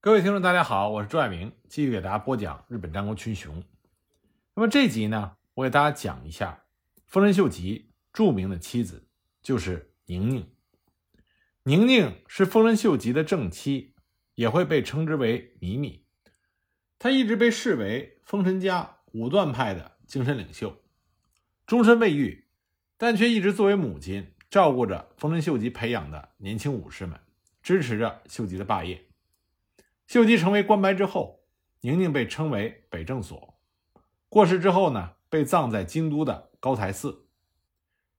各位听众，大家好，我是朱爱明，继续给大家播讲日本战国群雄。那么这集呢，我给大家讲一下丰臣秀吉著名的妻子，就是宁宁。宁宁是丰臣秀吉的正妻，也会被称之为米米。她一直被视为丰臣家武断派的精神领袖，终身未育，但却一直作为母亲照顾着丰臣秀吉培养的年轻武士们，支持着秀吉的霸业。秀吉成为关白之后，宁宁被称为北政所。过世之后呢，被葬在京都的高台寺。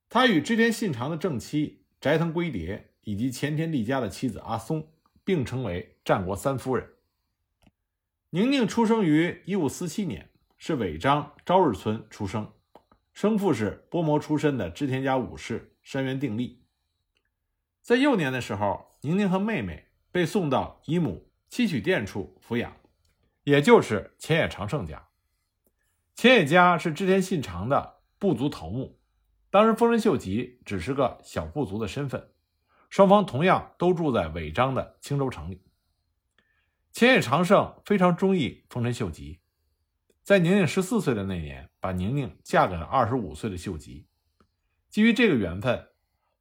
他与织田信长的正妻斋藤圭蝶以及前田利家的妻子阿松并称为战国三夫人。宁宁出生于一五四七年，是尾张朝日村出生，生父是波摩出身的织田家武士山原定立。在幼年的时候，宁宁和妹妹被送到姨母。七曲殿处抚养，也就是前野长盛家。前野家是织田信长的部族头目，当时丰臣秀吉只是个小部族的身份，双方同样都住在尾张的青州城里。前野长盛非常中意丰臣秀吉，在宁宁十四岁的那年，把宁宁嫁给了二十五岁的秀吉。基于这个缘分，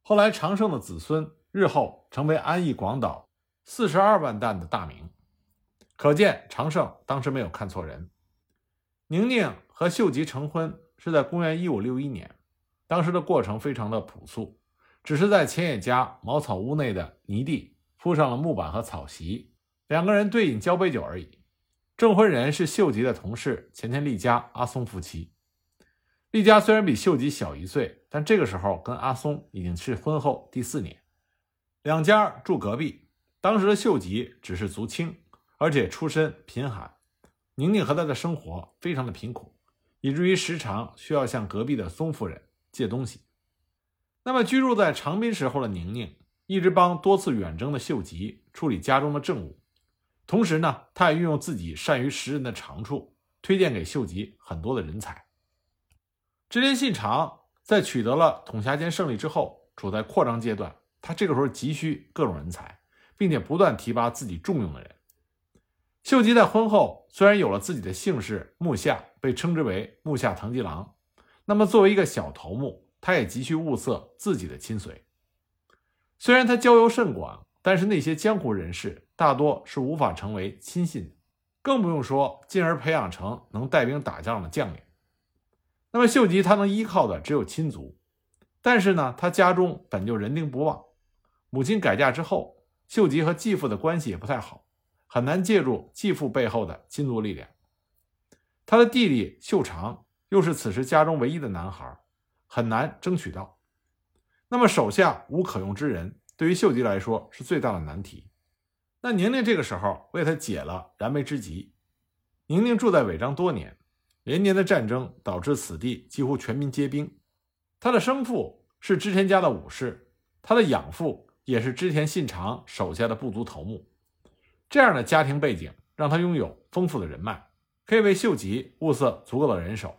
后来长盛的子孙日后成为安艺广岛。四十二万担的大名，可见长胜当时没有看错人。宁宁和秀吉成婚是在公元一五六一年，当时的过程非常的朴素，只是在前野家茅草屋内的泥地铺上了木板和草席，两个人对饮交杯酒而已。证婚人是秀吉的同事前田利家阿松夫妻。利家虽然比秀吉小一岁，但这个时候跟阿松已经是婚后第四年，两家住隔壁。当时的秀吉只是族亲，而且出身贫寒，宁宁和他的生活非常的贫苦，以至于时常需要向隔壁的松夫人借东西。那么居住在长滨时候的宁宁，一直帮多次远征的秀吉处理家中的政务，同时呢，他也运用自己善于识人的长处，推荐给秀吉很多的人才。织田信长在取得了统辖间胜利之后，处在扩张阶段，他这个时候急需各种人才。并且不断提拔自己重用的人。秀吉在婚后虽然有了自己的姓氏木下，被称之为木下藤吉郎，那么作为一个小头目，他也急需物色自己的亲随。虽然他交游甚广，但是那些江湖人士大多是无法成为亲信，更不用说进而培养成能带兵打仗的将领。那么秀吉他能依靠的只有亲族，但是呢，他家中本就人丁不旺，母亲改嫁之后。秀吉和继父的关系也不太好，很难借助继父背后的亲族力量。他的弟弟秀长又是此时家中唯一的男孩，很难争取到。那么手下无可用之人，对于秀吉来说是最大的难题。那宁宁这个时候为他解了燃眉之急。宁宁住在尾张多年，连年的战争导致此地几乎全民皆兵。他的生父是织田家的武士，他的养父。也是织田信长手下的部族头目，这样的家庭背景让他拥有丰富的人脉，可以为秀吉物色足够的人手。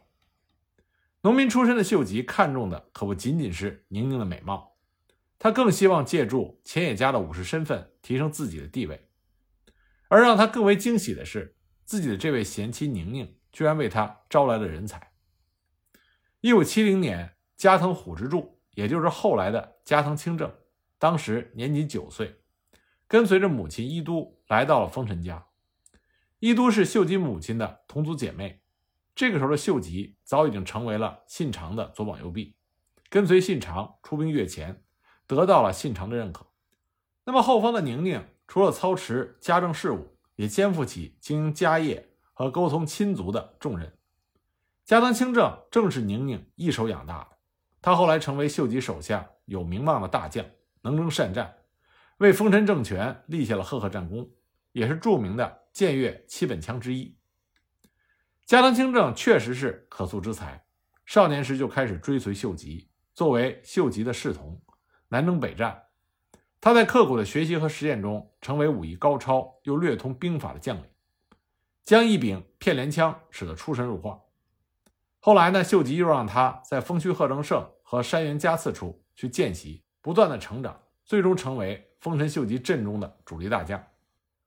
农民出身的秀吉看中的可不仅仅是宁宁的美貌，他更希望借助前野家的武士身份提升自己的地位。而让他更为惊喜的是，自己的这位贤妻宁宁居然为他招来了人才。一五七零年，加藤虎之助，也就是后来的加藤清正。当时年仅九岁，跟随着母亲伊都来到了丰臣家。伊都是秀吉母亲的同族姐妹。这个时候的秀吉早已经成为了信长的左膀右臂，跟随信长出兵越前，得到了信长的认可。那么后方的宁宁除了操持家政事务，也肩负起经营家业和沟通亲族的重任。加藤清正正是宁宁一手养大的，他后来成为秀吉手下有名望的大将。能征善战，为丰臣政权立下了赫赫战功，也是著名的僭越七本枪之一。加藤清正确实是可塑之才，少年时就开始追随秀吉，作为秀吉的侍从，南征北战。他在刻苦的学习和实践中，成为武艺高超又略通兵法的将领，将一柄片连枪使得出神入化。后来呢，秀吉又让他在丰须贺正胜和山原家次处去见习。不断的成长，最终成为丰臣秀吉阵中的主力大将。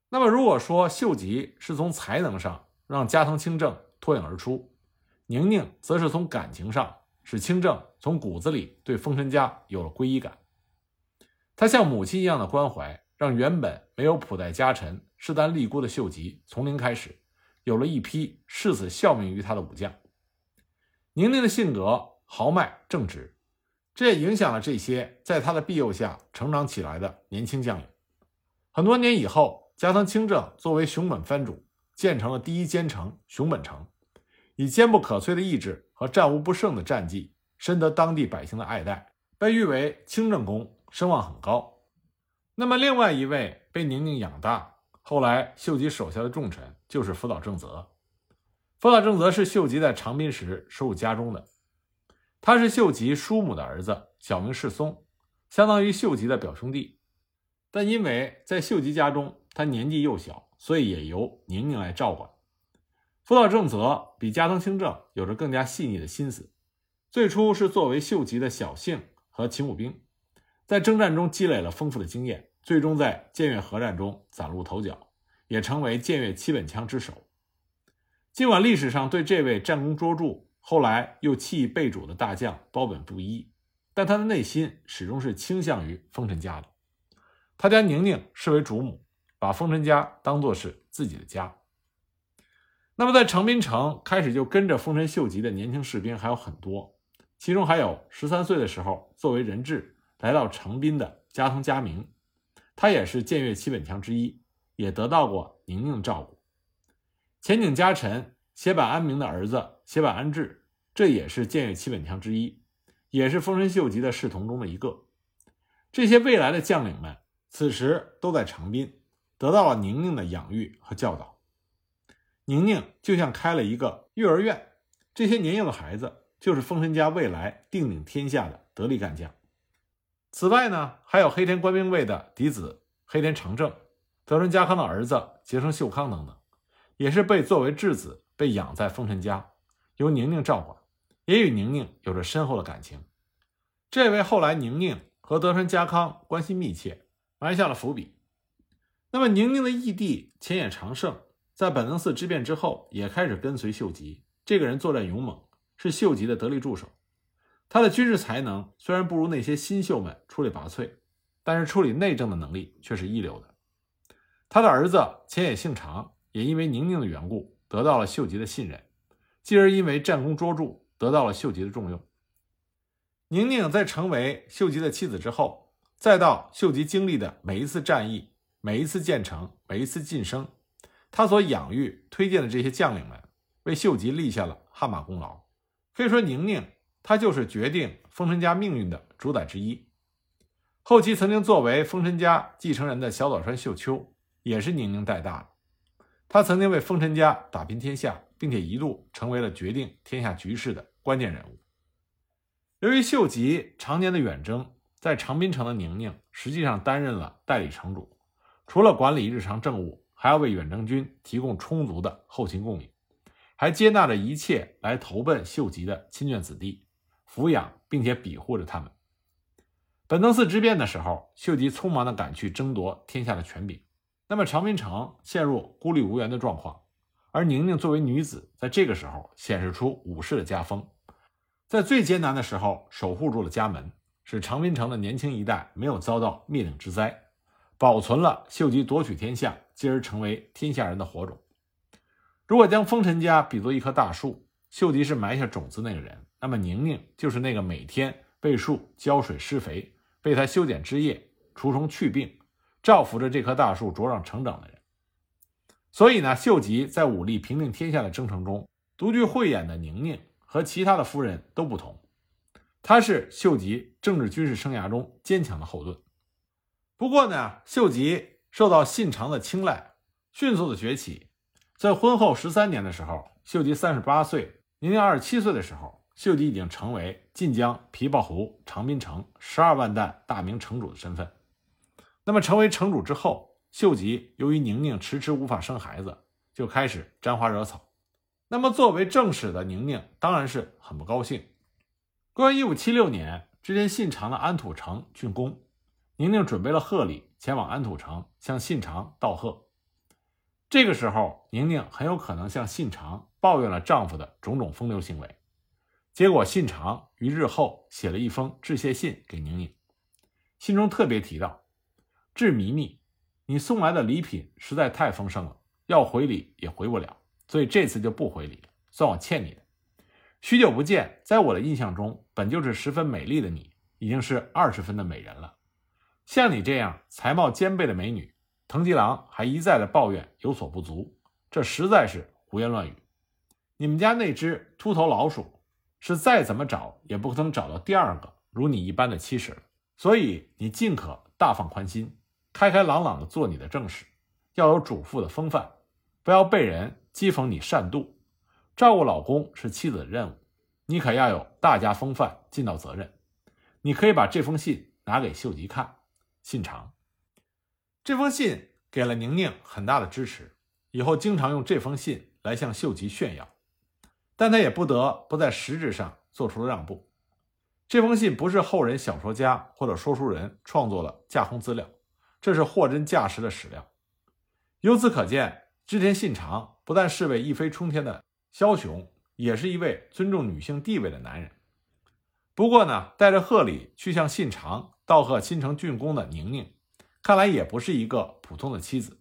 那么，如果说秀吉是从才能上让加藤清正脱颖而出，宁宁则是从感情上使清正从骨子里对丰臣家有了皈依感。他像母亲一样的关怀，让原本没有普代家臣、势单力孤的秀吉，从零开始，有了一批誓死效命于他的武将。宁宁的性格豪迈正直，这也影响了这些在他的庇佑下成长起来的年轻将领。很多年以后，加藤清正作为熊本藩主，建成了第一坚城熊本城，以坚不可摧的意志和战无不胜的战绩，深得当地百姓的爱戴，被誉为清正公。声望很高。那么，另外一位被宁宁养大，后来秀吉手下的重臣就是福岛正则。福岛正则是秀吉在长滨时收入家中的，他是秀吉叔母的儿子，小名世松，相当于秀吉的表兄弟。但因为在秀吉家中，他年纪幼小，所以也由宁宁来照管。福岛正则比加藤清正有着更加细腻的心思，最初是作为秀吉的小姓和勤务兵。在征战中积累了丰富的经验，最终在建越合战中崭露头角，也成为建越七本枪之首。尽管历史上对这位战功卓著、后来又弃义被主的大将褒本不一，但他的内心始终是倾向于丰臣家的。他将宁宁视为主母，把丰臣家当作是自己的家。那么，在成滨城开始就跟着丰臣秀吉的年轻士兵还有很多，其中还有十三岁的时候作为人质。来到成滨的加藤嘉明，他也是建越七本枪之一，也得到过宁宁照顾。前景家臣写板安明的儿子写板安置，这也是建越七本枪之一，也是丰臣秀吉的侍从中的一个。这些未来的将领们，此时都在长滨，得到了宁宁的养育和教导。宁宁就像开了一个幼儿园，这些年幼的孩子就是丰臣家未来定鼎天下的得力干将。此外呢，还有黑田官兵卫的嫡子黑田长政、德川家康的儿子结成秀康等等，也是被作为质子被养在丰臣家，由宁宁照管，也与宁宁有着深厚的感情。这也为后来宁宁和德川家康关系密切埋下了伏笔。那么，宁宁的义弟前野长盛在本能寺之变之后也开始跟随秀吉，这个人作战勇猛，是秀吉的得力助手。他的军事才能虽然不如那些新秀们出类拔萃，但是处理内政的能力却是一流的。他的儿子前野幸长也因为宁宁的缘故得到了秀吉的信任，继而因为战功卓著得到了秀吉的重用。宁宁在成为秀吉的妻子之后，再到秀吉经历的每一次战役、每一次建成、每一次晋升，他所养育、推荐的这些将领们，为秀吉立下了汗马功劳。可以说，宁宁。他就是决定丰臣家命运的主宰之一。后期曾经作为丰臣家继承人的小早川秀秋，也是宁宁带大的。他曾经为丰臣家打拼天下，并且一度成为了决定天下局势的关键人物。由于秀吉常年的远征，在长滨城的宁宁实际上担任了代理城主，除了管理日常政务，还要为远征军提供充足的后勤供应，还接纳着一切来投奔秀吉的亲眷子弟。抚养并且庇护着他们。本能寺之变的时候，秀吉匆忙地赶去争夺天下的权柄，那么长滨城陷入孤立无援的状况。而宁宁作为女子，在这个时候显示出武士的家风，在最艰难的时候守护住了家门，使长滨城的年轻一代没有遭到灭顶之灾，保存了秀吉夺取天下，继而成为天下人的火种。如果将丰臣家比作一棵大树，秀吉是埋下种子那个人。那么宁宁就是那个每天为树浇水施肥，为它修剪枝叶、除虫去病，照拂着这棵大树茁壮成长的人。所以呢，秀吉在武力平定天下的征程中，独具慧眼的宁宁和其他的夫人都不同，她是秀吉政治军事生涯中坚强的后盾。不过呢，秀吉受到信长的青睐，迅速的崛起。在婚后十三年的时候，秀吉三十八岁，宁宁二十七岁的时候。秀吉已经成为晋江琵琶湖长滨城十二万担大名城主的身份。那么，成为城主之后，秀吉由于宁宁迟迟无法生孩子，就开始沾花惹草。那么，作为正室的宁宁当然是很不高兴。公元一五七六年，之前信长的安土城竣工，宁宁准备了贺礼前往安土城向信长道贺。这个时候，宁宁很有可能向信长抱怨了丈夫的种种风流行为。结果，信长于日后写了一封致谢信给宁宁，信中特别提到：“致弥弥，你送来的礼品实在太丰盛了，要回礼也回不了，所以这次就不回礼了，算我欠你的。许久不见，在我的印象中，本就是十分美丽的你，已经是二十分的美人了。像你这样才貌兼备的美女，藤吉郎还一再的抱怨有所不足，这实在是胡言乱语。你们家那只秃头老鼠。”是再怎么找也不可能找到第二个如你一般的妻室了，所以你尽可大放宽心，开开朗朗的做你的正事，要有主妇的风范，不要被人讥讽你善妒。照顾老公是妻子的任务，你可要有大家风范，尽到责任。你可以把这封信拿给秀吉看，信长。这封信给了宁宁很大的支持，以后经常用这封信来向秀吉炫耀。但他也不得不在实质上做出了让步。这封信不是后人小说家或者说书人创作的架空资料，这是货真价实的史料。由此可见，织田信长不但是位一飞冲天的枭雄，也是一位尊重女性地位的男人。不过呢，带着贺礼去向信长道贺新城竣工的宁宁，看来也不是一个普通的妻子。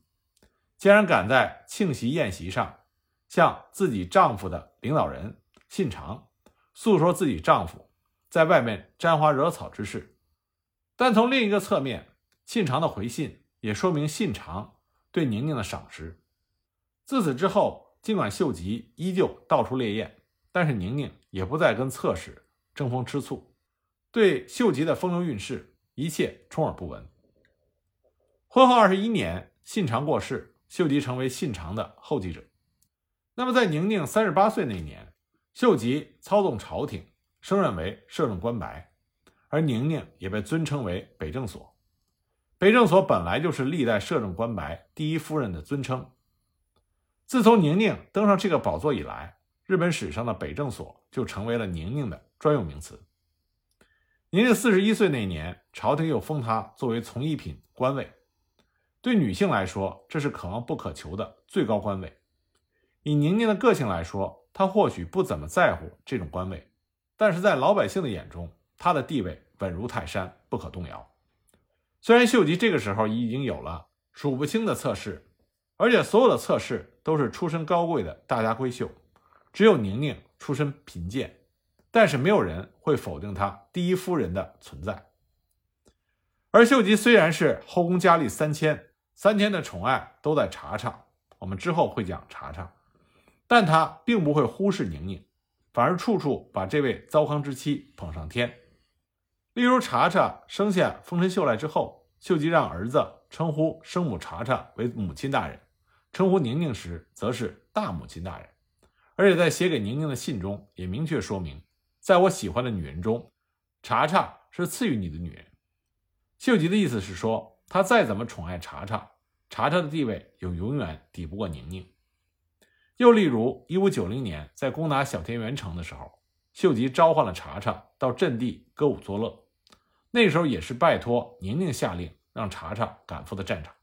竟然敢在庆席宴席上。向自己丈夫的领导人信长诉说自己丈夫在外面沾花惹草之事，但从另一个侧面，信长的回信也说明信长对宁宁的赏识。自此之后，尽管秀吉依旧到处猎艳，但是宁宁也不再跟侧室争风吃醋，对秀吉的风流韵事一切充耳不闻。婚后二十一年，信长过世，秀吉成为信长的后继者。那么，在宁宁三十八岁那年，秀吉操纵朝廷，升任为摄政官白，而宁宁也被尊称为北政所。北政所本来就是历代摄政官白第一夫人的尊称。自从宁宁登上这个宝座以来，日本史上的北政所就成为了宁宁的专用名词。宁宁四十一岁那年，朝廷又封她作为从一品官位，对女性来说，这是可望不可求的最高官位。以宁宁的个性来说，她或许不怎么在乎这种官位，但是在老百姓的眼中，她的地位稳如泰山，不可动摇。虽然秀吉这个时候已经有了数不清的侧室，而且所有的侧室都是出身高贵的大家闺秀，只有宁宁出身贫贱，但是没有人会否定她第一夫人的存在。而秀吉虽然是后宫佳丽三千，三千的宠爱都在茶茶，我们之后会讲茶茶。但他并不会忽视宁宁，反而处处把这位糟糠之妻捧上天。例如，茶茶生下丰臣秀赖之后，秀吉让儿子称呼生母茶茶为母亲大人，称呼宁宁时则是大母亲大人。而且在写给宁宁的信中也明确说明，在我喜欢的女人中，茶茶是次于你的女人。秀吉的意思是说，他再怎么宠爱茶茶，茶茶的地位也永远抵不过宁宁。又例如，一五九零年在攻打小田原城的时候，秀吉召唤了茶茶到阵地歌舞作乐。那时候也是拜托宁宁下令让茶茶赶赴的战场。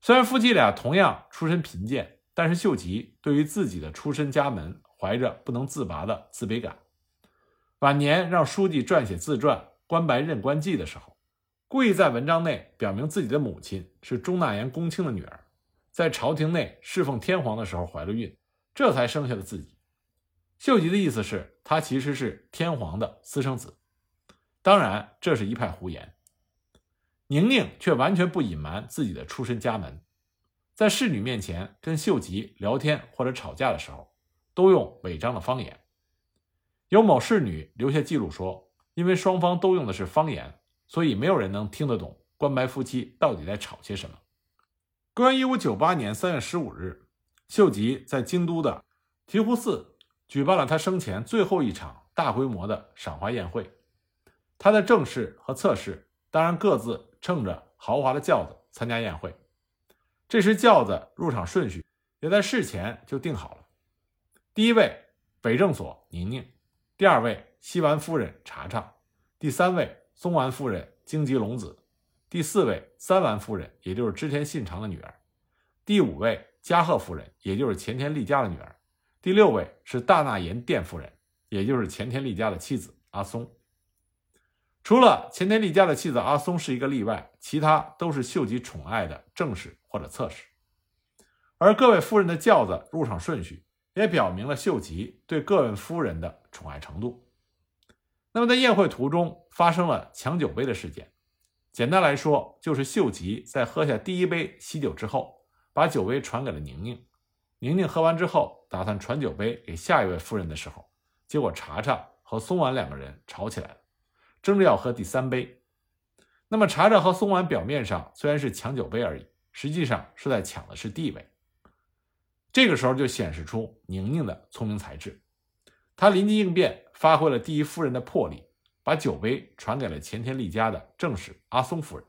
虽然夫妻俩同样出身贫贱，但是秀吉对于自己的出身家门怀着不能自拔的自卑感。晚年让书记撰写自传《关白任官记》的时候，故意在文章内表明自己的母亲是中纳言公卿的女儿。在朝廷内侍奉天皇的时候怀了孕，这才生下了自己。秀吉的意思是，他其实是天皇的私生子。当然，这是一派胡言。宁宁却完全不隐瞒自己的出身家门，在侍女面前跟秀吉聊天或者吵架的时候，都用违章的方言。有某侍女留下记录说，因为双方都用的是方言，所以没有人能听得懂关白夫妻到底在吵些什么。公元一五九八年三月十五日，秀吉在京都的醍醐寺举办了他生前最后一场大规模的赏花宴会。他的正室和侧室当然各自乘着豪华的轿子参加宴会。这时轿子入场顺序也在事前就定好了：第一位北正所宁宁，第二位西丸夫人茶茶，第三位松丸夫人荆棘龙子。第四位三丸夫人，也就是织田信长的女儿；第五位加贺夫人，也就是前田利家的女儿；第六位是大纳言殿夫人，也就是前田利家的妻子阿松。除了前田利家的妻子阿松是一个例外，其他都是秀吉宠爱的正室或者侧室。而各位夫人的轿子入场顺序，也表明了秀吉对各位夫人的宠爱程度。那么，在宴会途中发生了抢酒杯的事件。简单来说，就是秀吉在喝下第一杯喜酒之后，把酒杯传给了宁宁。宁宁喝完之后，打算传酒杯给下一位夫人的时候，结果查查和松丸两个人吵起来了。争着要喝第三杯，那么查查和松丸表面上虽然是抢酒杯而已，实际上是在抢的是地位。这个时候就显示出宁宁的聪明才智，她临机应变，发挥了第一夫人的魄力，把酒杯传给了前田利家的正室阿松夫人，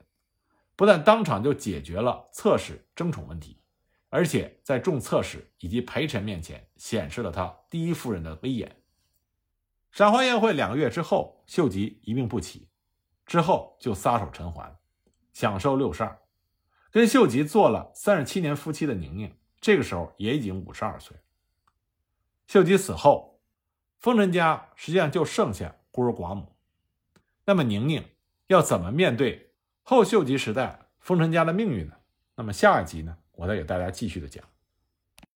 不但当场就解决了侧室争宠问题，而且在众侧室以及陪臣面前显示了他第一夫人的威严。赏花宴会两个月之后，秀吉一病不起，之后就撒手尘寰，享受六十二。跟秀吉做了三十七年夫妻的宁宁，这个时候也已经五十二岁。秀吉死后，丰臣家实际上就剩下孤儿寡母。那么宁宁要怎么面对后秀吉时代丰臣家的命运呢？那么下一集呢，我再给大家继续的讲。